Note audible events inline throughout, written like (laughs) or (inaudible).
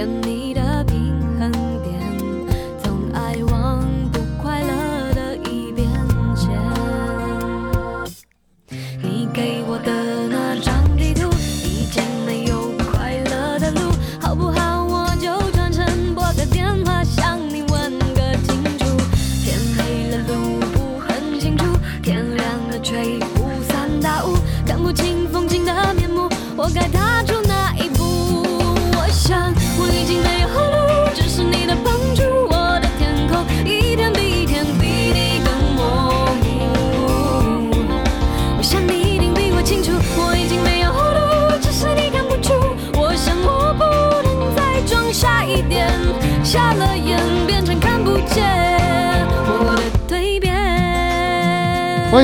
等你的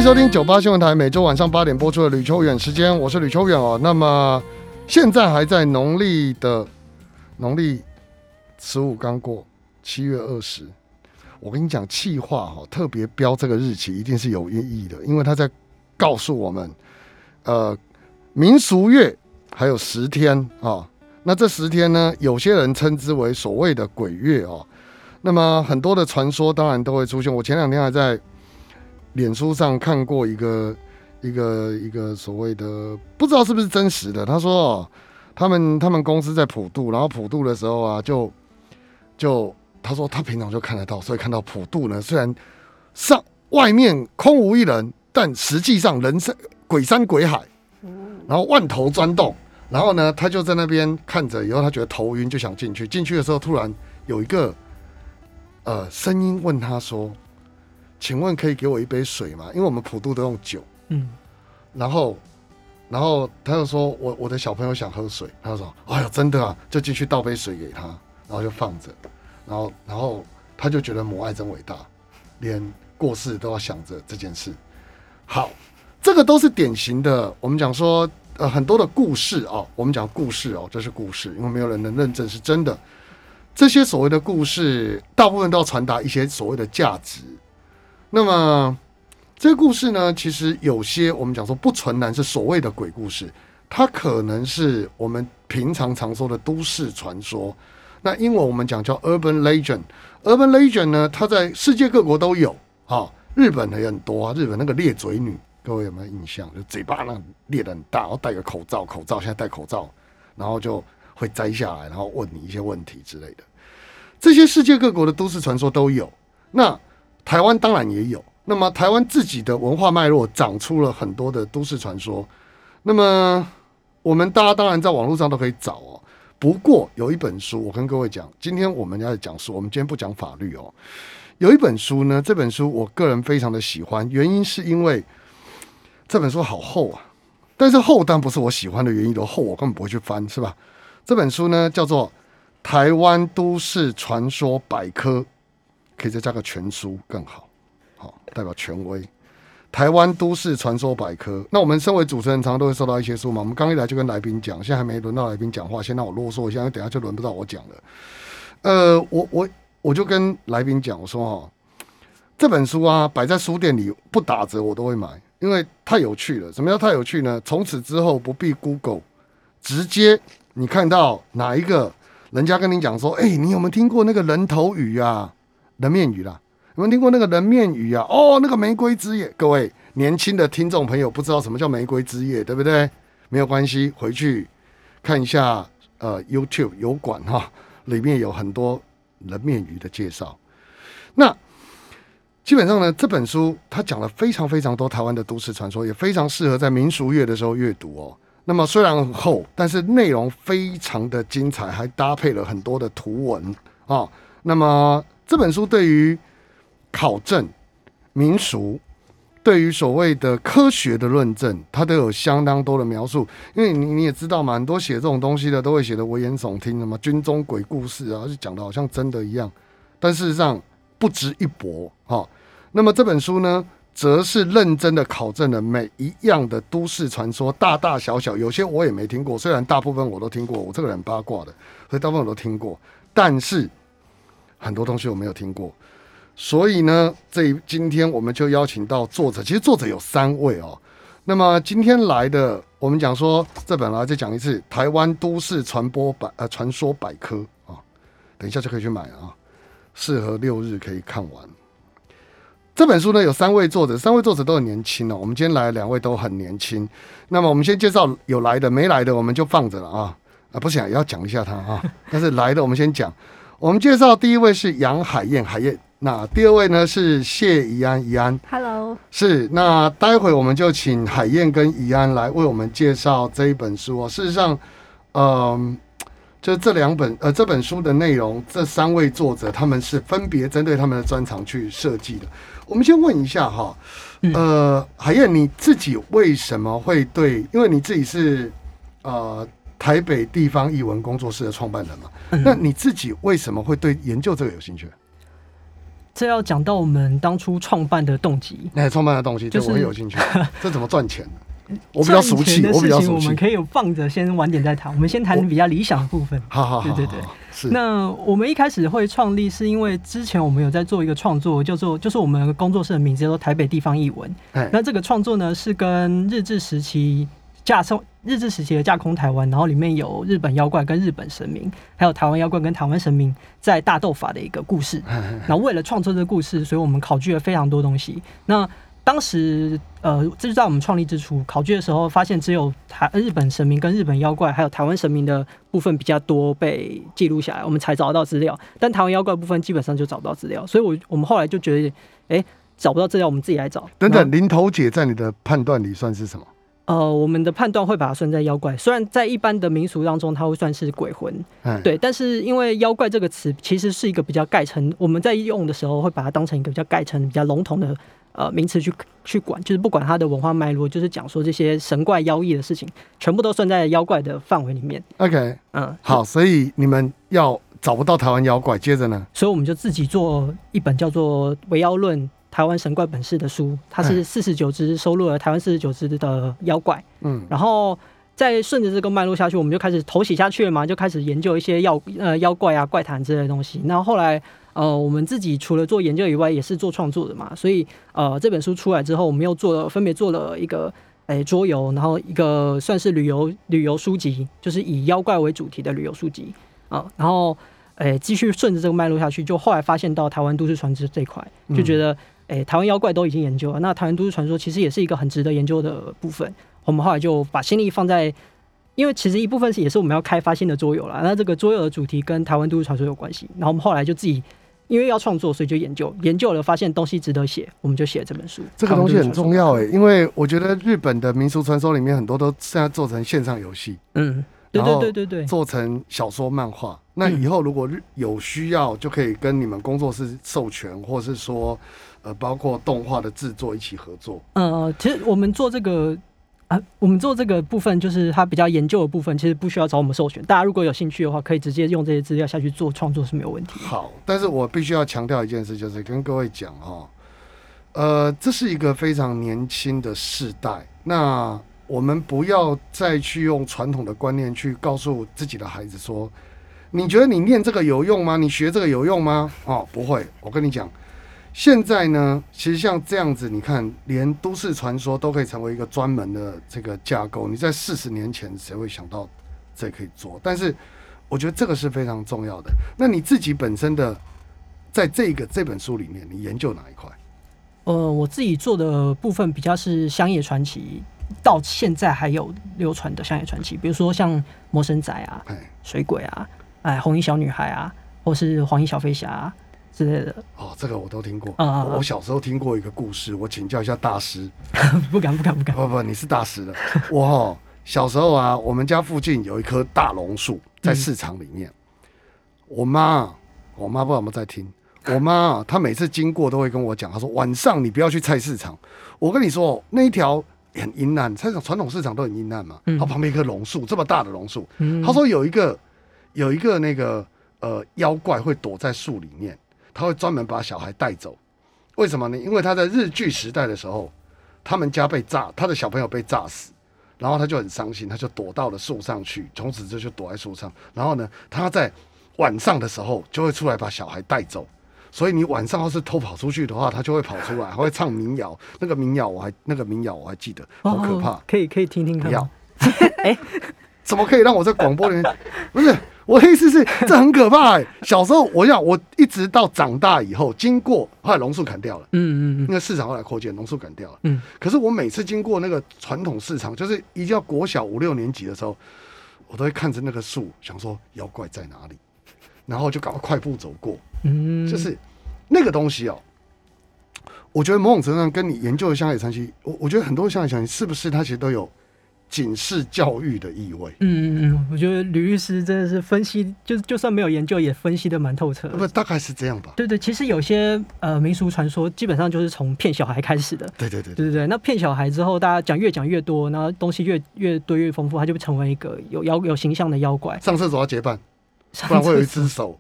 收听九八新闻台每周晚上八点播出的吕秋远时间，我是吕秋远哦。那么现在还在农历的农历十五刚过，七月二十。我跟你讲，气话哈，特别标这个日期一定是有意义的，因为他在告诉我们，呃，民俗月还有十天啊。那这十天呢，有些人称之为所谓的鬼月哦。那么很多的传说当然都会出现。我前两天还在脸书上看过一个一个一个所谓的不知道是不是真实的，他说哦，他们他们公司在普渡，然后普渡的时候啊，就就他说他平常就看得到，所以看到普渡呢，虽然上外面空无一人，但实际上人山鬼山鬼海，然后万头钻洞，然后呢，他就在那边看着，以后他觉得头晕，就想进去。进去的时候，突然有一个呃声音问他说：“请问可以给我一杯水吗？因为我们普渡都用酒。”嗯，然后，然后他就说：“我我的小朋友想喝水。”他就说：“哎呀，真的啊！”就进去倒杯水给他，然后就放着，然后然后他就觉得母爱真伟大，连过世都要想着这件事。好，这个都是典型的，我们讲说呃很多的故事哦，我们讲故事哦，这是故事，因为没有人能认证是真的。这些所谓的故事，大部分都要传达一些所谓的价值。那么这个故事呢，其实有些我们讲说不纯然是所谓的鬼故事，它可能是我们平常常说的都市传说。那英文我们讲叫 urban legend。urban legend 呢，它在世界各国都有啊，日本的也很多啊。日本那个裂嘴女，各位有没有印象？就嘴巴那裂的很大，然后戴个口罩，口罩现在戴口罩，然后就会摘下来，然后问你一些问题之类的。这些世界各国的都市传说都有，那台湾当然也有。那么台湾自己的文化脉络长出了很多的都市传说。那么我们大家当然在网络上都可以找哦。不过有一本书，我跟各位讲，今天我们要讲书，我们今天不讲法律哦。有一本书呢，这本书我个人非常的喜欢，原因是因为这本书好厚啊。但是厚当然不是我喜欢的原因，都厚我根本不会去翻，是吧？这本书呢叫做《台湾都市传说百科》，可以再加个全书更好，好代表权威。台湾都市传说百科。那我们身为主持人，常常都会收到一些书嘛。我们刚一来就跟来宾讲，现在还没轮到来宾讲话，先让我啰嗦一下，等下就轮不到我讲了。呃，我我我就跟来宾讲，我说哦，这本书啊，摆在书店里不打折我都会买，因为太有趣了。什么叫太有趣呢？从此之后不必 Google，直接你看到哪一个人家跟你讲说，哎，你有没有听过那个人头语啊？人面鱼啦。有没有听过那个人面鱼啊？哦，那个玫瑰之夜，各位年轻的听众朋友不知道什么叫玫瑰之夜，对不对？没有关系，回去看一下呃 YouTube 油管哈，里面有很多人面鱼的介绍。那基本上呢，这本书它讲了非常非常多台湾的都市传说，也非常适合在民俗月的时候阅读哦。那么虽然很厚，但是内容非常的精彩，还搭配了很多的图文啊。那么这本书对于考证民俗，对于所谓的科学的论证，它都有相当多的描述。因为你你也知道嘛，很多写这种东西的都会写的危言耸听的嘛，军中鬼故事啊，就讲的好像真的一样。但事实上不值一驳哈。那么这本书呢，则是认真的考证了每一样的都市传说，大大小小，有些我也没听过，虽然大部分我都听过。我这个人八卦的，所以大部分我都听过，但是很多东西我没有听过。所以呢，这今天我们就邀请到作者，其实作者有三位哦。那么今天来的，我们讲说这本来再讲一次《台湾都市传播百呃传说百科》啊，等一下就可以去买啊，适合六日可以看完。这本书呢有三位作者，三位作者都很年轻哦。我们今天来两位都很年轻。那么我们先介绍有来的，没来的我们就放着了啊啊，不想也要讲一下他啊。但是来的我们先讲，我们介绍第一位是杨海燕，海燕。那第二位呢是谢怡安，怡安，Hello，是那待会我们就请海燕跟怡安来为我们介绍这一本书哦。事实上，嗯，就这两本呃这本书的内容，这三位作者他们是分别针对他们的专长去设计的。我们先问一下哈，呃，海燕你自己为什么会对？因为你自己是呃台北地方译文工作室的创办人嘛，那你自己为什么会对研究这个有兴趣？这要讲到我们当初创办的动机。那创办的动机，就是我很有兴趣。(laughs) 这怎么赚钱我比较俗气，我比较俗气。我们可以放着，先晚点再谈。我们先谈比较理想的部分。好好好，对对对，是。那我们一开始会创立，是因为之前我们有在做一个创作，叫做就是我们工作室的名字叫做台北地方译文。那这个创作呢，是跟日治时期。架空日治时期的架空台湾，然后里面有日本妖怪跟日本神明，还有台湾妖怪跟台湾神明在大斗法的一个故事。那为了创作这个故事，所以我们考据了非常多东西。那当时呃，这是在我们创立之初考据的时候，发现只有台日本神明跟日本妖怪，还有台湾神明的部分比较多被记录下来，我们才找得到资料。但台湾妖怪部分基本上就找不到资料，所以我我们后来就觉得，哎，找不到资料，我们自己来找。等等，林头姐在你的判断里算是什么？呃，我们的判断会把它算在妖怪，虽然在一般的民俗当中，它会算是鬼魂，嗯对，但是因为妖怪这个词其实是一个比较概称，我们在用的时候会把它当成一个比较概称、比较笼统的呃名词去去管，就是不管它的文化脉络，就是讲说这些神怪妖异的事情，全部都算在妖怪的范围里面。OK，嗯，好，所以你们要找不到台湾妖怪，接着呢，所以我们就自己做一本叫做《围妖论》。台湾神怪本事的书，它是四十九只收录了台湾四十九只的妖怪，嗯，然后再顺着这个脉络下去，我们就开始投写下去了嘛，就开始研究一些妖呃妖怪啊怪谈之类的东西。那后来呃，我们自己除了做研究以外，也是做创作的嘛，所以呃这本书出来之后，我们又做了分别做了一个诶桌游，然后一个算是旅游旅游书籍，就是以妖怪为主题的旅游书籍。啊，然后诶继续顺着这个脉络下去，就后来发现到台湾都市传说这一块，就觉得。诶，台湾妖怪都已经研究了，那台湾都市传说其实也是一个很值得研究的部分。我们后来就把心力放在因为其实一部分是也是我们要开发新的桌游啦。那这个桌游的主题跟台湾都市传说有关系，然后我们后来就自己因为要创作，所以就研究研究了，发现东西值得写，我们就写这本书。这个东西很重要哎。哎，因为我觉得日本的民俗传说里面很多都现在做成线上游戏，嗯，对对对对对，做成小说漫画。那以后如果有需要，就可以跟你们工作室授权，或是说呃，包括动画的制作一起合作。呃，其实我们做这个。啊，我们做这个部分就是它比较研究的部分，其实不需要找我们授权。大家如果有兴趣的话，可以直接用这些资料下去做创作是没有问题。好，但是我必须要强调一件事，就是跟各位讲哈，呃，这是一个非常年轻的世代，那我们不要再去用传统的观念去告诉自己的孩子说，你觉得你念这个有用吗？你学这个有用吗？哦，不会，我跟你讲。现在呢，其实像这样子，你看，连都市传说都可以成为一个专门的这个架构。你在四十年前，谁会想到这可以做？但是，我觉得这个是非常重要的。那你自己本身的，在这个这本书里面，你研究哪一块？呃，我自己做的部分比较是乡野传奇，到现在还有流传的乡野传奇，比如说像魔神仔啊、水鬼啊、哎红衣小女孩啊，或是黄衣小飞侠。之类的哦，这个我都听过。啊我小时候听过一个故事，我请教一下大师。不敢不敢不敢。不不，你是大师的。(laughs) 我哈小时候啊，我们家附近有一棵大榕树，在市场里面。我妈，我妈不知道有没有在听。我妈她每次经过都会跟我讲，她说晚上你不要去菜市场。我跟你说，那一条很阴暗，菜场传统市场都很阴暗嘛。它旁边一棵榕树，这么大的榕树。她说有一个有一个那个呃妖怪会躲在树里面。他会专门把小孩带走，为什么呢？因为他在日据时代的时候，他们家被炸，他的小朋友被炸死，然后他就很伤心，他就躲到了树上去，从此就就躲在树上。然后呢，他在晚上的时候就会出来把小孩带走。所以你晚上要是偷跑出去的话，他就会跑出来，还会唱民谣。那个民谣我还那个民谣我还记得，好可怕。可以可以听听看。要，(laughs) 哎，(laughs) 怎么可以让我在广播里面？不是。我的意思是，这很可怕。小时候，我想我一直到长大以后，经过后来榕树砍掉了，嗯嗯嗯，那个市场后来扩建，榕树砍掉了，嗯。可是我每次经过那个传统市场，就是一定要国小五六年级的时候，我都会看着那个树，想说妖怪在哪里，然后就赶快快步走过，嗯，就是那个东西哦。我觉得某种程度上跟你研究的乡野传奇，我我觉得很多乡野传奇是不是它其实都有。警示教育的意味。嗯嗯嗯，我觉得吕律师真的是分析，就就算没有研究，也分析的蛮透彻。不，大概是这样吧。对对，其实有些呃民俗传说，基本上就是从骗小孩开始的。对对对对对对。那骗小孩之后，大家讲越讲越多，然后东西越越多越丰富，他就成为一个有妖有形象的妖怪。上厕所要结伴，不然会有一只手。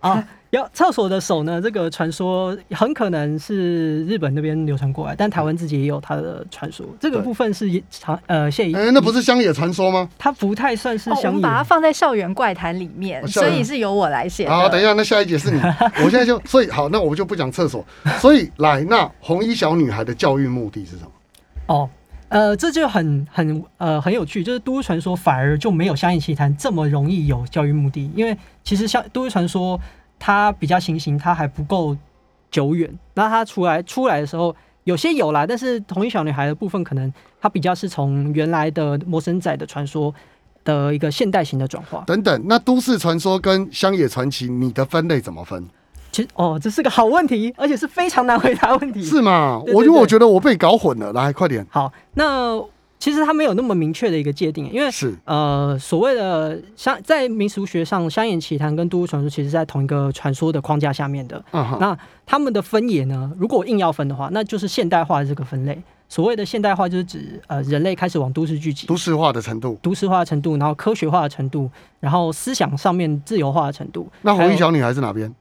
啊，要厕所的手呢？这个传说很可能是日本那边流传过来，但台湾自己也有它的传说。这个部分是长呃现哎，那不是乡野传说吗？它不太算是乡野，把它放在校园怪谈里面，所以是由我来写。好，等一下，那下一节是你，我现在就所以好，那我们就不讲厕所。所以来，那红衣小女孩的教育目的是什么？哦，呃，这就很很呃很有趣，就是都市传说反而就没有乡野奇谈这么容易有教育目的，因为其实像都市传说。它比较新型，它还不够久远。那它出来出来的时候，有些有啦，但是同一小女孩的部分，可能它比较是从原来的魔神仔的传说的一个现代型的转化。等等，那都市传说跟乡野传奇，你的分类怎么分？其实哦，这是个好问题，而且是非常难回答问题。是吗？我因为我觉得我被搞混了，来快点。好，那。其实它没有那么明确的一个界定，因为是呃所谓的乡在民俗学上，乡野奇谈跟都市传说其实在同一个传说的框架下面的。嗯那他们的分野呢？如果硬要分的话，那就是现代化的这个分类。所谓的现代化，就是指呃人类开始往都市聚集，都市化的程度，都市化的程度，然后科学化的程度，然后思想上面自由化的程度。那红衣小女孩是哪边？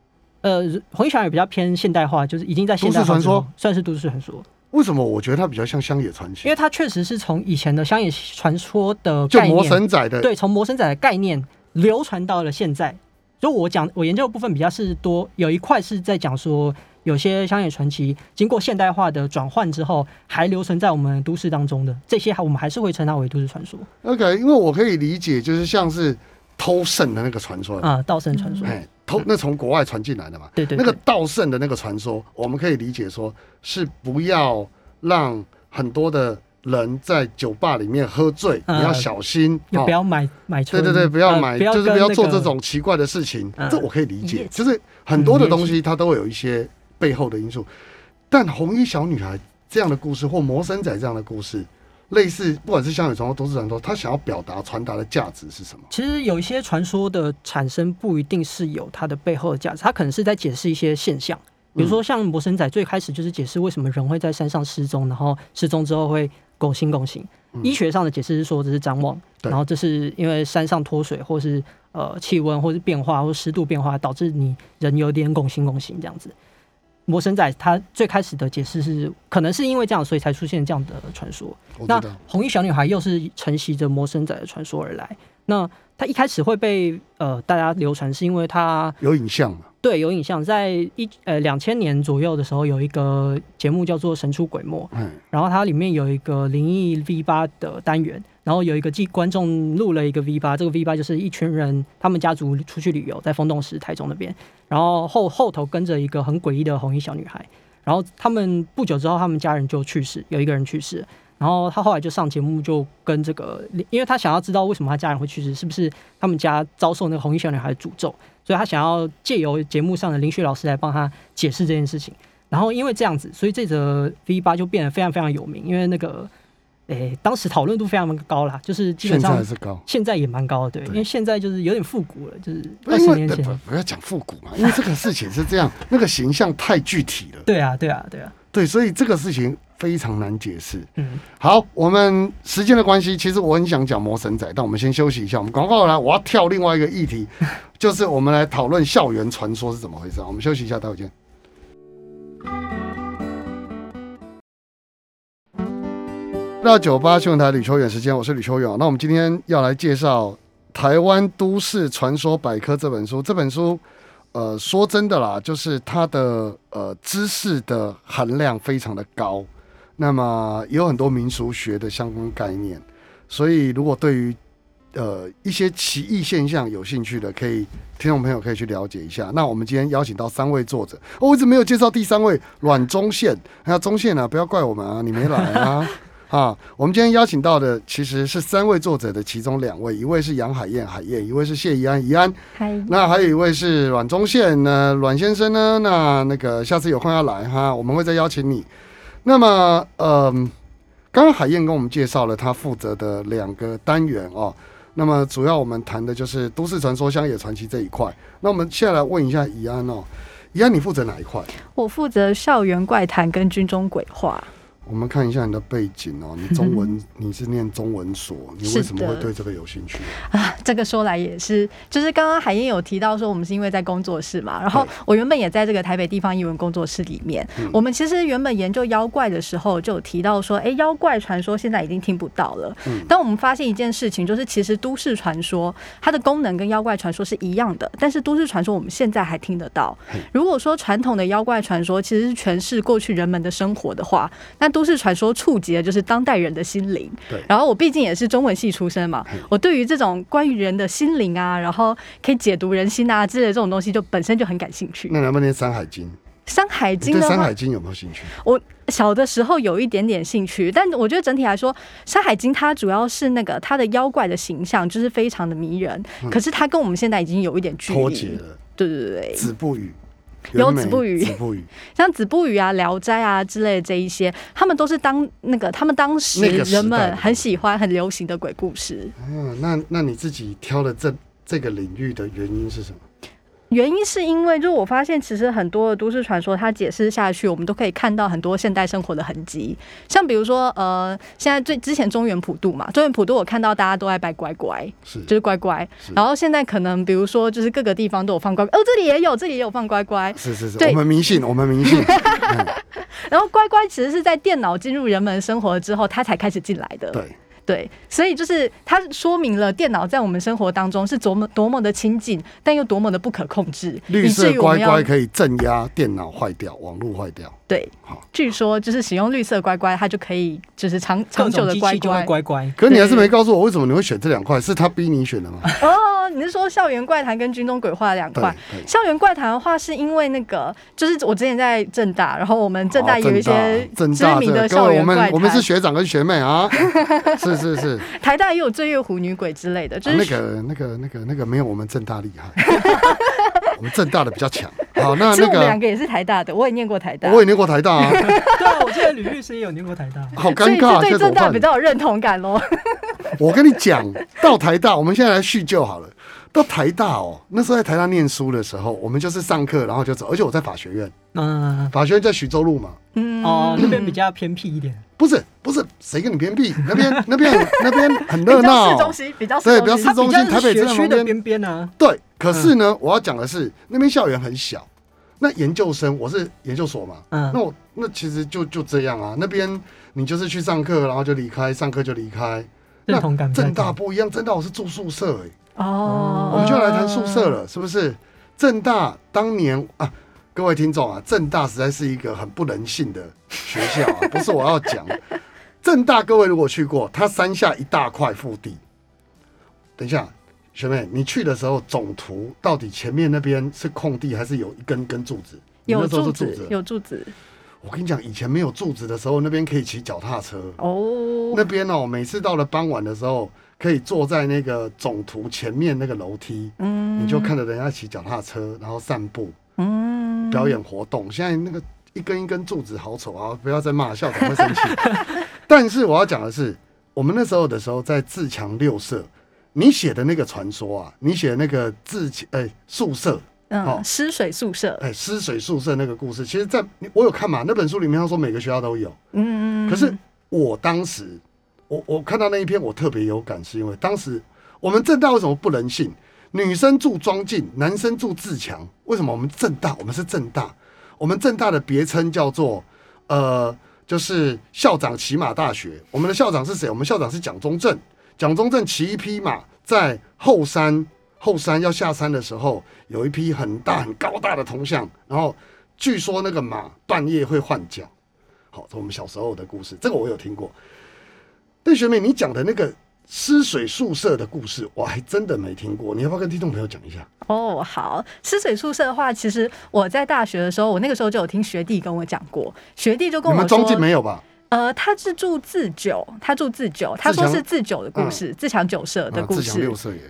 呃，红衣小女孩比较偏现代化，就是已经在现代传说，算是都市传说。为什么我觉得它比较像乡野传奇？因为它确实是从以前的乡野传说的就魔神仔的对，从魔神仔的概念流传到了现在。就我讲我研究的部分比较是多，有一块是在讲说，有些乡野传奇经过现代化的转换之后，还留存在我们都市当中的这些，我们还是会称它为都市传说。OK，因为我可以理解，就是像是偷圣的那个传说啊，盗圣传说。偷那从国外传进来的嘛？对对。那个盗圣的那个传说，我们可以理解说是不要让很多的人在酒吧里面喝醉，嗯你要小心，哦不要买买春？对对对，不要买，就是不要做这种奇怪的事情，嗯这我可以理解。就是很多的嗯东西，它都会有一些背后的因素。但红衣小女孩这样的故事，或魔神仔这样的故事，类似不管是乡野传说、都市传说，它想要表达、传达的价值是什么？其实有一些传说的产生不一定是有它的背后的价值，它可能是在解释一些现象。比如说像魔神仔最开始就是解释为什么人会在山上失踪，然后失踪之后会拱心拱形。医学上的解释是说这是张望，然后这是因为山上脱水或是呃气温或是变化或湿度变化导致你人有点拱心拱形这样子。魔神仔他最开始的解释是，可能是因为这样，所以才出现这样的传说。那红衣小女孩又是承袭着魔神仔的传说而来。那她一开始会被呃大家流传，是因为她有影像嘛？对有影像，在一呃两千年左右的时候，有一个节目叫做《神出鬼没》，嗯，然后它里面有一个灵异 V 八的单元，然后有一个记观众录了一个 V 八，这个 V 八就是一群人他们家族出去旅游，在风洞石台中那边，然后后后头跟着一个很诡异的红衣小女孩，然后他们不久之后，他们家人就去世，有一个人去世，然后他后来就上节目，就跟这个，因为他想要知道为什么他家人会去世，是不是他们家遭受那个红衣小女孩的诅咒，所以他想要借由节目上的林雪老师来帮他解释这件事情。然后因为这样子，所以这则 V 八就变得非常非常有名，因为那个，诶，当时讨论度非常高啦，就是基现在本上还是高。现在也蛮高的，对，对因为现在就是有点复古了，就是二十年前不，不要讲复古嘛，因为这个事情是这样，那个形象太具体了，(laughs) 对啊，对啊，对啊，对，所以这个事情非常难解释。嗯，好，我们时间的关系，其实我很想讲魔神仔，但我们先休息一下。我们广告回来，我要跳另外一个议题，(laughs) 就是我们来讨论校园传说是怎么回事啊。我们休息一下，待会见。到九八新闻台吕秋远时间，我是吕秋远。那我们今天要来介绍《台湾都市传说百科》这本书。这本书，呃，说真的啦，就是它的呃知识的含量非常的高。那么也有很多民俗学的相关概念，所以如果对于呃一些奇异现象有兴趣的，可以听众朋友可以去了解一下。那我们今天邀请到三位作者，哦、我一直没有介绍第三位阮中宪，还有中宪啊，不要怪我们啊，你没来啊。(laughs) 啊，我们今天邀请到的其实是三位作者的其中两位，一位是杨海燕，海燕；一位是谢怡安，怡安。嗨，那还有一位是阮忠宪呢，阮先生呢，那那个下次有空要来哈，我们会再邀请你。那么，嗯、刚刚海燕跟我们介绍了他负责的两个单元哦。那么主要我们谈的就是都市传说、乡野传奇这一块。那我们现在来问一下怡安哦，怡安你负责哪一块？我负责校园怪谈跟军中鬼话。我们看一下你的背景哦，(laughs) 你中文你是念中文所，你为什么会对这个有兴趣？啊，这个说来也是，就是刚刚海燕有提到说，我们是因为在工作室嘛，然后我原本也在这个台北地方译文工作室里面。嗯我们其实原本研究妖怪的时候，就有提到说，哎，妖怪传说现在已经听不到了。嗯但我们发现一件事情，就是其实都市传说它的功能跟妖怪传说是一样的，但是都市传说我们现在还听得到。如果说传统的妖怪传说其实是诠释过去人们的生活的话，那都市传说触及的就是当代人的心灵。对然后我毕竟也是中文系出身嘛，我对于这种关于人的心灵啊，然后可以解读人心啊之类的这种东西，就本身就很感兴趣。那能不能《山海经》？《山海经》的话对《山海，经》有没有兴趣？我小的时候有一点点兴趣，但我觉得整体来说，《山海经》它主要是那个它的妖怪的形象就是非常的迷人，可是它跟我们现在已经有一点距离。脱节了。对对对对，子不语，有子不语子不语。(laughs) 像子不语啊、聊斋啊之类的这一些，他们都是当那个他们当时人们很喜欢、很流行的鬼故事。嗯，那那你自己挑的这这个领域的原因是什么？原因是因为，就是我发现其实很多的都市传说，它解释下去，我们都可以看到很多现代生活的痕迹。像比如说，呃，现在最之前中原普渡嘛，中原普渡我看到大家都爱拜乖乖，是就是乖乖。然后现在可能比如说，就是各个地方都有放乖乖，哦，这里也有，这里也有放乖乖。是是是，我们迷信，我们迷信。嗯 (laughs) 然后乖乖其实是在电脑进入人们生活之后，它才开始进来的。对，对，所以就是它说明了电脑在我们生活当中是多么多么的亲近，但又多么的不可控制，绿色乖乖可以镇压电脑坏掉、网络坏掉。对好。据说就是使用绿色乖乖，它就可以就是长长久的乖乖。乖乖。可是你还是没告诉我为什么你会选这两块，是他逼你选的吗？哦，你是说校园怪谈跟军中鬼话两对块？校园怪谈的话，是因为那个，就是我之前在正大，然后我们正大有一些知名的校园怪谈。们我们是学长跟学妹啊，(laughs) 是是是，台大也有醉月湖女鬼之类的，就啊是、那个那个那个那个没有我们正大厉害，(laughs) 我们正大的比较强。好，(laughs) 那那个我们两个也是台大的，我也念过台大，我也念过台大啊，(laughs) 对啊，我记得吕律师也有念过台大。好尴尬，对正？大比较有认同感喽。(laughs) 我跟你讲，到台大，我们现在来叙旧好了。到台大哦，那时候在台大念书的时候，我们就是上课然后就走，而且我在法学院，嗯，法学院在徐州路嘛。嗯，哦，那边比较偏僻一点。不是不是，谁跟你偏僻？那边那边那边很热比较闹市，中心，比较对比较市中心台北是学区的边边边啊。对，可是呢，我要讲的是那边校园很小。那研究生，我是研究所嘛，嗯那我那其实就就这样啊。那边你就是去上课，然后就离开，上课就离开。认同感正大不一样，正大我是住宿舍哎、哦，我们就要来谈宿舍了，是不是？正大当年啊，各位听众啊，正大实在是一个很不人性的学校啊，不是我要讲。(laughs) 正大各位如果去过，它山下一大块腹地。等一下，学妹，你去的时候总图到底前面那边是空地还是有一根根柱子？有柱子，。有柱子我跟你讲，以前没有柱子的时候，那边可以骑脚踏车。哦，那边哦，每次到了傍晚的时候，可以坐在那个总图前面那个楼梯，嗯你就看着人家骑脚踏车，然后散步、嗯表演活动。现在那个一根一根柱子好丑啊！不要再骂，校长会生气。(laughs) 但是我要讲的是，我们那时候的时候在自强六社，你写的那个传说啊，你写的那个自强哎宿舍。好嗯，湿水宿舍，哎，湿水宿舍那个故事，其实在我有看嘛，那本书里面他说每个学校都有，嗯，可是我当时，我我看到那一篇，我特别有感，是因为当时我们正大为什么不人性？女生住庄敬，男生住自强。为什么我们正大？我们是正大，我们正大的别称叫做呃，就是校长骑马大学。我们的校长是谁？我们校长是蒋中正。蒋中正骑一匹马在后山，后山要下山的时候，有一匹很大很高大的铜像，然后据说那个马半夜会换脚。好，这我们小时候的故事，这个我有听过。邓学妹，你讲的那个湿水宿舍的故事，我还真的没听过。你要不要跟听众朋友讲一下？哦，好，湿水宿舍的话，其实我在大学的时候，我那个时候就有听学弟跟我讲过，学弟就跟我你们庄敬说，没有吧？呃，他是住自酒，他住自酒，他说是自酒的故事，自强酒社的啊，故事自强六。社也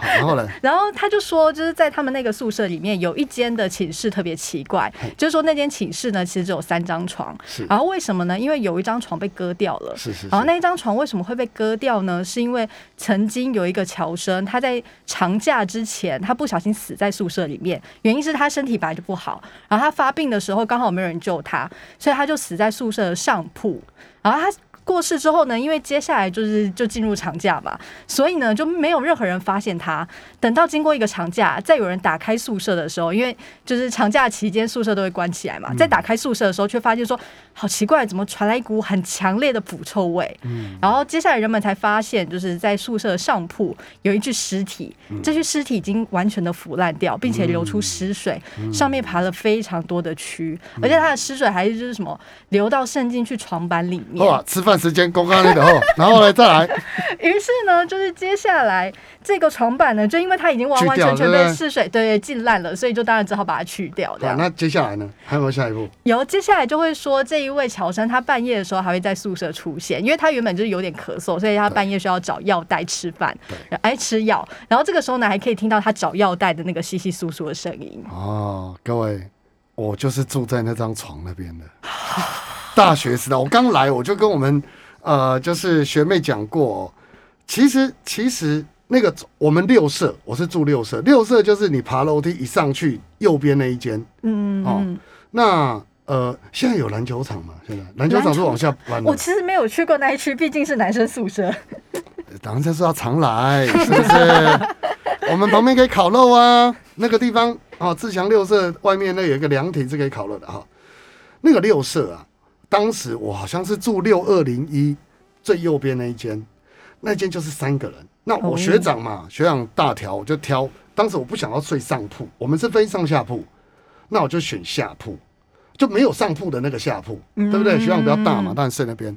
然后呢？(laughs) 然后他就说，就是在他们那个宿舍里面有一间的寝室特别奇怪，就是说那间寝室呢其实只有三张床，是然后为什么呢？因为有一张床被割掉了。是是是。然后那一张床为什么会被割掉呢？是因为曾经有一个乔生，他在长假之前，他不小心死在宿舍里面，原因是他身体本来就不好，然后他发病的时候刚好没有人救他，所以他就死在宿舍的上铺。然后他过世之后呢，因为接下来就是就进入长假嘛，所以呢就没有任何人发现他。等到经过一个长假，再有人打开宿舍的时候，因为就是长假期间宿舍都会关起来嘛，在打开宿舍的时候，却发现说好奇怪，怎么传来一股很强烈的腐臭味？然后接下来人们才发现，就是在宿舍上铺有一具尸体，这具尸体已经完全的腐烂掉，并且流出尸水，上面爬了非常多的蛆，而且它的尸水还是就是什么流到渗进去床板里面。哇，吃饭时间公告那个后，然后呢再来，(laughs) 于是呢，就是接下来这个床板呢，就因为它已经完完全全被试水对浸烂了，所以就当然只好把它去掉。这好，样那接下来呢？还有没有下一步？有接下来就会说这一位乔生，他半夜的时候还会在宿舍出现，因为他原本就是有点咳嗽，所以他半夜需要找药袋吃饭，哎吃药，然后这个时候呢还可以听到他找药袋的那个稀稀疏疏的声音。哦，各位，我就是住在那张床那边的。(laughs) 大学时代，我刚来我就跟我们呃，就是学妹讲过哦、其实其实那个我们六舍，我是住六舍，六舍就是你爬楼梯一上去右边那一间。嗯，哦那呃，现在有篮球场吗？现在篮球场是往下搬的我，其实没有去过那一区，毕竟是男生宿舍。(laughs) 当然是要常来，是不是？(laughs) 我们旁边可以烤肉啊，那个地方哦，自强六舍外面那有一个凉亭是可以烤肉的哈、那个六舍啊，当时我好像是住六二零一，最右边那一间，那间就是三个人。那我哦学长嘛，学长大条，我就挑。当时我不想要睡上铺，我们是分上下铺，那我就选下铺，就没有上铺的那个下铺，对不对？学长比较大嘛，当然睡那边。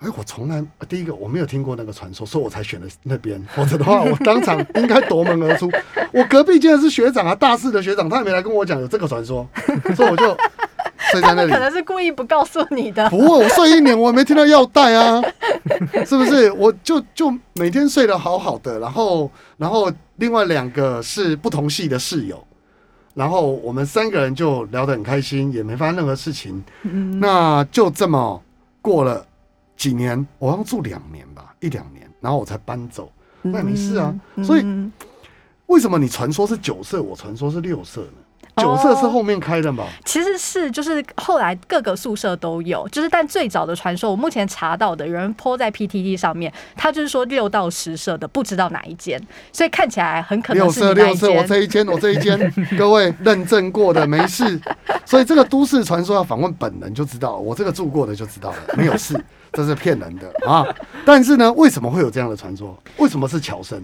哎，我从来第一个我没有听过那个传说，所以我才选了那边。否则的话，我当场应该夺门而出。我隔壁竟然是学长啊，大四的学长，他也没来跟我讲有这个传说，所以我就睡在那里可。能是故意不告诉你的。不会，我睡一年我也没听到要带啊，(laughs) 是不是？我就就每天睡得好好的，然后然后另外两个是不同系的室友，然后我们三个人就聊得很开心，也没发生任何事情。那就这么过了几年，我好像住两年吧，一两年，然后我才搬走。那也没事啊，所以嗯为什么你传说是九色，我传说是六色呢？哦九色是后面开的嘛？其实是就是后来各个宿舍都有，就是但最早的传说，我目前查到的有人 po 在 PTT 上面，他就是说六到十舍的不知道哪一间，所以看起来很可能六是你那一色六色，我。这一间，我这一间，各位认证过的没事，(laughs) 所以这个都市传说要访问本人就知道，我这个住过的就知道了，没有事，这是骗人的啊。但是呢，为什么会有这样的传说？为什么是乔生？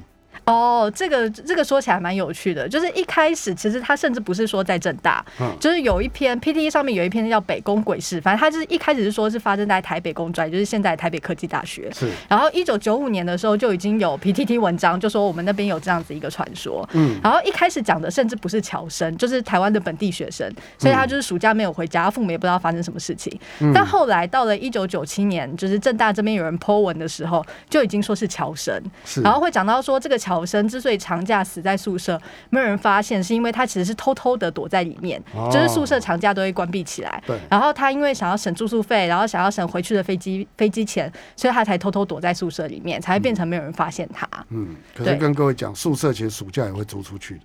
哦，这个这个说起来蛮有趣的，就是一开始其实他甚至不是说在正大，嗯就是有一篇 PTT 上面有一篇叫北工鬼事，反正他就是一开始是说是发生在台北工专，就是现在台北科技大学。是，然后一九九五年的时候就已经有 PTT 文章，就说我们那边有这样子一个传说。嗯，然后一开始讲的甚至不是侨生，就是台湾的本地学生，所以他就是暑假没有回家，父母也不知道发生什么事情。嗯但后来到了一九九七年，就是正大这边有人 Po 文的时候，就已经说是侨生，是，然后会讲到说这个侨生之所以长假死在宿舍，没有人发现，是因为他其实是偷偷的躲在里面，哦就是宿舍长假都会关闭起来。对，然后他因为想要省住宿费，然后想要省回去的飞机飞机钱，所以他才偷偷躲在宿舍里面，才会变成没有人发现他。嗯，可是对跟各位讲，宿舍其实暑假也会租出去的。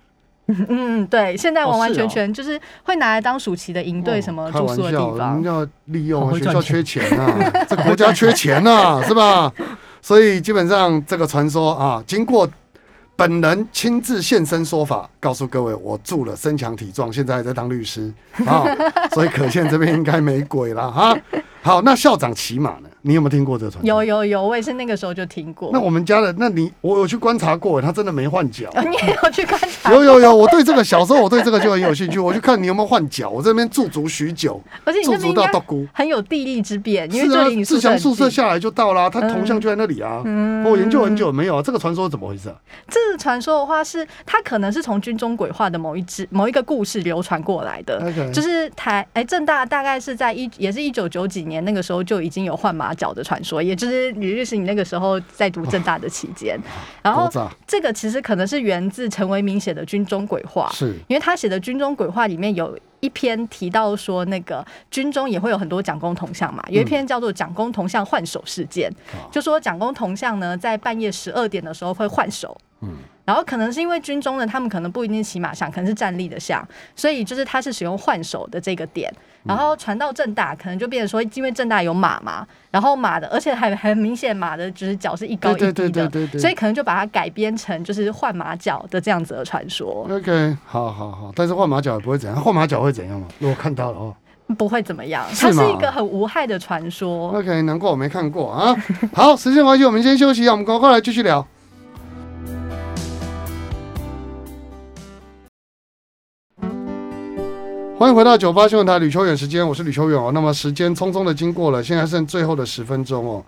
(laughs) 嗯，对，现在完完全全就是会拿来当暑期的营队什么住宿的地笑，方人。要利用学校缺钱啊，这国家缺钱啊，(laughs) 是吧？所以基本上这个传说啊，经过本人亲自现身说法，告诉各位，我住了身强体壮，现在还在当律师啊，(laughs) 所以可见这边应该没鬼了哈。好，那校长骑马呢？你有没有听过这个传说？有。有有，我也是那个时候就听过。那我们家的，那你我有去观察过，他真的没换脚。(laughs) 你也有去观察？有有有，我对这个小时候我对这个就很有兴趣，我去看你有没有换脚。我这边驻足许久，而且你驻足到独孤。很有地利之便，因为是啊就离你，自宿舍很强宿舍。下来就到啦，他铜像就在那里啊。嗯我研究很久没有啊，这个传说怎么回事啊？这个传说的话是，它可能是从军中鬼话的某一支某一个故事流传过来的。就是台哎正大大概是在一也是一九九几年那个时候就已经有换马脚的传说，也就是吕律师你那个时候在读正大的期间，然后这个其实可能是源自陈为民写的军中鬼话，是。因为他写的军中鬼话里面有一篇提到说，那个军中也会有很多蒋公铜像嘛，有一篇叫做《蒋公铜像换手事件》，啊。就说蒋公铜像呢在半夜十二点的时候会换手。嗯然后可能是因为军中的，他们可能不一定骑马像，可能是站立的像，所以就是他是使用换手的这个点，然后传到正大，可能就变成说，因为正大有马嘛，然后马的，而且还很明显马的就是脚是一高一低对的，对对对对对所以可能就把它改编成就是换马脚的这样子的传说。OK，好好好，但是换马脚也不会怎样，换马脚会怎样吗？如果看到了哦不会怎么样，它是一个很无害的传说。，OK，难怪我没看过啊。好，时间关系，我们先休息一下，我们赶快来继续聊。欢迎回到九八新闻台吕秋远时间，我是吕秋远哦。那么时间匆匆的经过了，现在剩最后的十分钟哦。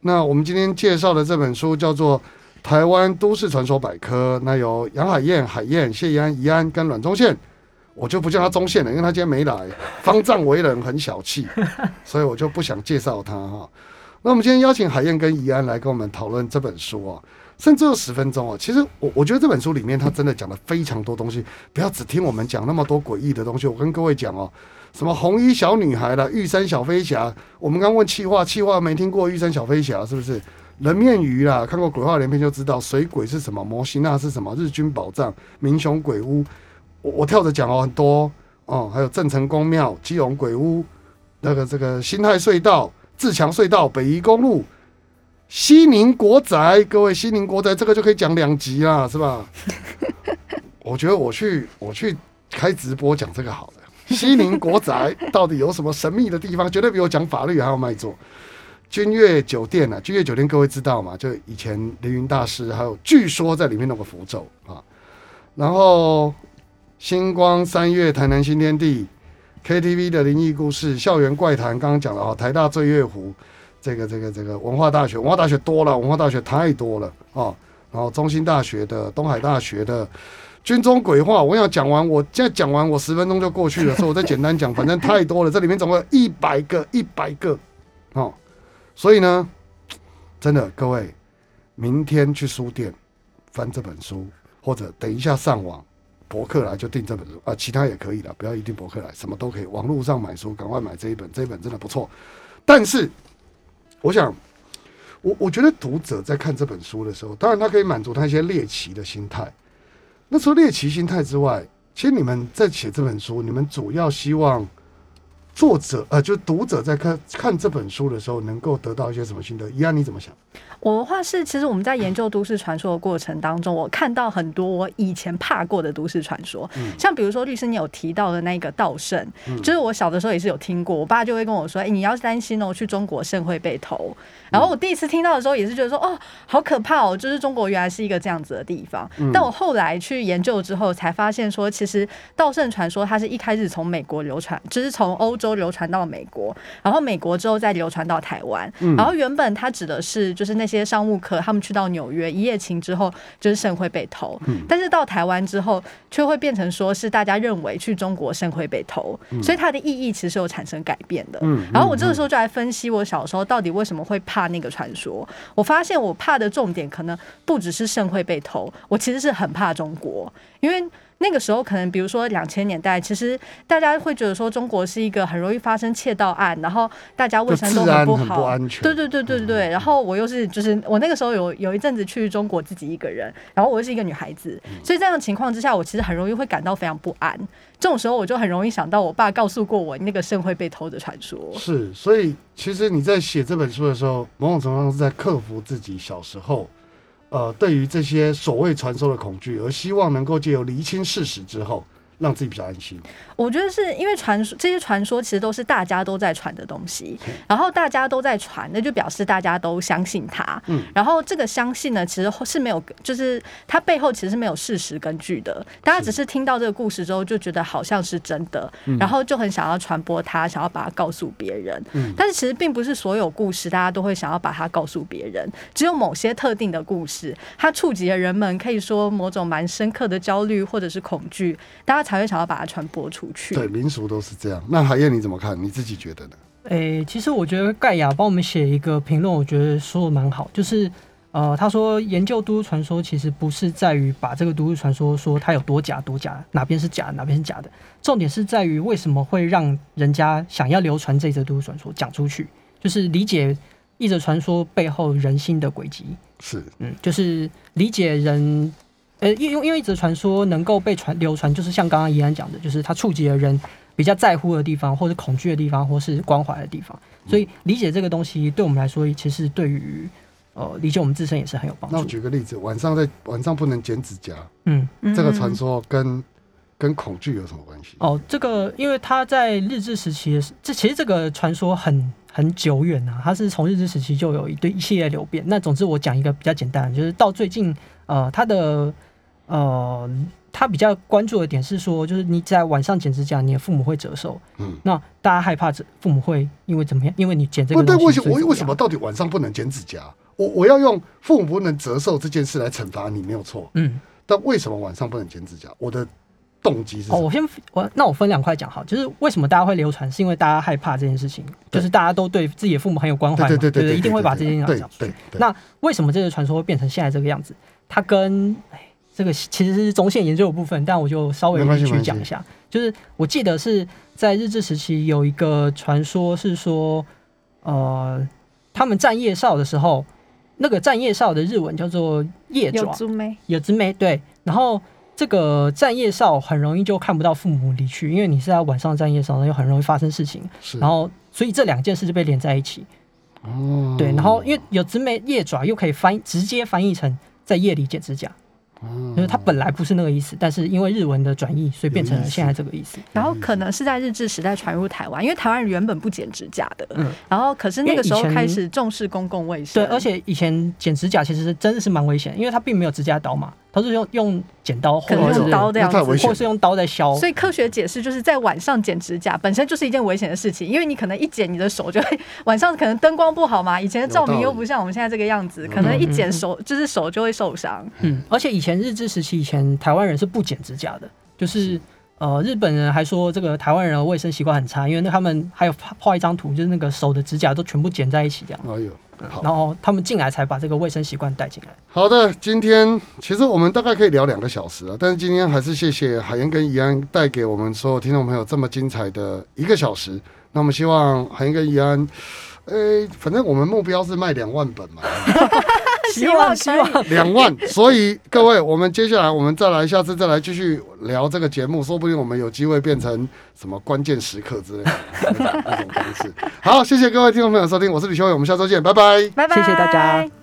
那我们今天介绍的这本书叫做《台湾都市传说百科》，那由杨海燕、海燕、谢怡安、怡安跟阮宗宪，我就不叫他宗宪了，因为他今天没来。方丈为人很小气，(laughs) 所以我就不想介绍他哈。那我们今天邀请海燕跟怡安来跟我们讨论这本书哦，甚至有十分钟哦。其实我我觉得这本书里面他真的讲了非常多东西，不要只听我们讲那么多诡异的东西。我跟各位讲哦，什么红衣小女孩啦，玉山小飞侠，我们刚问气话，气话没听过玉山小飞侠是不是？人面鱼啦，看过鬼话连篇就知道水鬼是什么，摩西娜是什么，日军宝藏、民雄鬼屋，我我跳着讲哦，很多哦，还有郑成功庙、基隆鬼屋，那个这个辛亥隧道、自强隧道、北宜公路、西宁国宅，各位西宁国宅这个就可以讲两集啦，是吧？(laughs) 我觉得我去我去开直播讲这个好了。西宁国宅到底有什么神秘的地方？绝对比我讲法律还要卖座。君悦酒店啊，君悦酒店各位知道吗？就以前凌云大师还有据说在里面弄个符咒啊。然后星光三月台南新天地 KTV 的灵异故事校园怪谈，刚刚讲了啊，台大醉月湖，这个这个这个文化大学，文化大学多了，文化大学太多了啊。然后中心大学的、东海大学的军中鬼话，我想讲完，我现在讲完，我十分钟就过去了，所以我再简单讲，反正太多了，这里面总共有一百个，一百个哦。所以呢，真的各位，明天去书店翻这本书，或者等一下上网博客来就订这本书啊，其他也可以的，不要一定博客来，什么都可以，网络上买书，赶快买这一本，这一本真的不错。但是，我想。我我觉得读者在看这本书的时候，当然他可以满足他一些猎奇的心态。那除了猎奇心态之外，其实你们在写这本书，你们主要希望作者呃，就读者在看看这本书的时候，能够得到一些什么心得？一安你怎么想？我的话是，其实我们在研究都市传说的过程当中，我看到很多我以前怕过的都市传说，像比如说律师你有提到的那个盗圣，就是我小的时候也是有听过，我爸就会跟我说，哎，你要担心哦，去中国肾会被偷。然后我第一次听到的时候，也是觉得说，哦，好可怕哦，就是中国原来是一个这样子的地方。但我后来去研究之后，才发现说，其实盗圣传说它是一开始从美国流传，就是从欧洲流传到美国，然后美国之后再流传到台湾。然后原本它指的是就是那些商务客，他们去到纽约一夜情之后，就是肾会被偷。但是到台湾之后，却会变成说是大家认为去中国肾会被偷，所以它的意义其实有产生改变的。然后我这个时候就来分析我小时候到底为什么会怕。怕那个传说，我发现我怕的重点可能不只是肾会被偷，我其实是很怕中国，因为。那个时候可能，比如说两千年代，其实大家会觉得说中国是一个很容易发生窃盗案，然后大家卫生都很不好，对对对对对。然后我又是就是我那个时候有有一阵子去中国自己一个人，然后我又是一个女孩子，所以这样的情况之下，我其实很容易会感到非常不安。这种时候我就很容易想到我爸告诉过我那个肾会被偷的传说。是，所以其实你在写这本书的时候，某种程度上是在克服自己小时候。呃，对于这些所谓传说的恐惧，而希望能够借由厘清事实之后。让自己比较安心。我觉得是因为传说这些传说其实都是大家都在传的东西，然后大家都在传，那就表示大家都相信它。嗯，然后这个相信呢，其实是没有，就是它背后其实是没有事实根据的。大家只是听到这个故事之后，就觉得好像是真的，然后就很想要传播它，想要把它告诉别人。嗯，但是其实并不是所有故事大家都会想要把它告诉别人，只有某些特定的故事，它触及了人们可以说某种蛮深刻的焦虑或者是恐惧，大家。才会想要把它传播出去。对，民俗都是这样。那海燕你怎么看？你自己觉得呢？诶，其实我觉得盖亚帮我们写一个评论，我觉得说的蛮好。就是呃，他说研究都市传说其实不是在于把这个都市传说说它有多假多假，哪边是假哪边是假的。重点是在于为什么会让人家想要流传这则都市传说讲出去，就是理解一则传说背后人心的轨迹。是，嗯，就是理解人。呃，因因因为一则传说能够被传流传，就是像刚刚怡安讲的，就是它触及了人比较在乎的地方，或者恐惧的地方，或是关怀的地方。所以理解这个东西，对我们来说，其实对于呃理解我们自身也是很有帮助。那我举个例子，晚上在晚上不能剪指甲，嗯，这个传说跟跟恐惧有什么关系？哦，这个因为他在日治时期，这其实这个传说很很久远啊，它是从日治时期就有一对一系列流变。那总之我讲一个比较简单，就是到最近，呃，它的呃，他比较关注的点是说，就是你在晚上剪指甲，你的父母会折寿。嗯，那大家害怕这父母会因为怎么样？因为你剪这个东西，我为什么到底晚上不能剪指甲？我我要用父母不能折寿这件事来惩罚你，没有错。嗯，但为什么晚上不能剪指甲？我的动机是？哦，我先我那我分两块讲好，就是为什么大家会流传，是因为大家害怕这件事情，就是大家都对自己的父母很有关怀嘛，对对对，一定会把这件事讲出去。那为什么这个传说会变成现在这个样子？它跟这个其实是中线研究的部分，但我就稍微去讲一下。就是我记得是在日治时期有一个传说，是说，呃，他们站夜哨的时候，那个站夜哨的日文叫做夜爪，有之没有之没对。然后这个站夜哨很容易就看不到父母离去，因为你是在晚上站夜哨，又很容易发生事情。然后所以这两件事就被连在一起。哦，对。然后因为有之没夜爪又可以翻直接翻译成在夜里剪指甲。嗯就是它本来不是那个意思，但是因为日文的转译，所以变成了现在这个意思。然后可能是在日治时代传入台湾，因为台湾人原本不剪指甲的，嗯。然后可是那个时候开始重视公共卫生，对，而且以前剪指甲其实是真的是蛮危险，因为它并没有指甲刀嘛，它是用用剪刀或可能者是用刀这样子。或是用刀在削。所以科学解释就是在晚上剪指甲本身就是一件危险的事情，因为你可能一剪你的手就会晚上可能灯光不好嘛，以前的照明又不像我们现在这个样子，可能一剪手就是手就会受伤。嗯，而且以前日治时期以前台湾人是不剪指甲的，就是呃日本人还说这个台湾人的卫生习惯很差，因为那他们还有画画一张图，就是那个手的指甲都全部剪在一起这样，哎呦，好然后他们进来才把这个卫生习惯带进来。好的，今天其实我们大概可以聊两个小时啊，但是今天还是谢谢海燕跟怡安带给我们所有听众朋友这么精彩的一个小时。那我们希望海燕跟怡安，呃，反正我们目标是卖两万本嘛，(laughs) 希望希望两万。(laughs) 所以各位，我们接下来我们再来，下次再来继续聊这个节目，说不定我们有机会变成什么关键时刻之类的那种方式。好，谢谢各位听众朋友收听，我是李修伟，我们下周见，拜拜。拜拜，谢谢大家。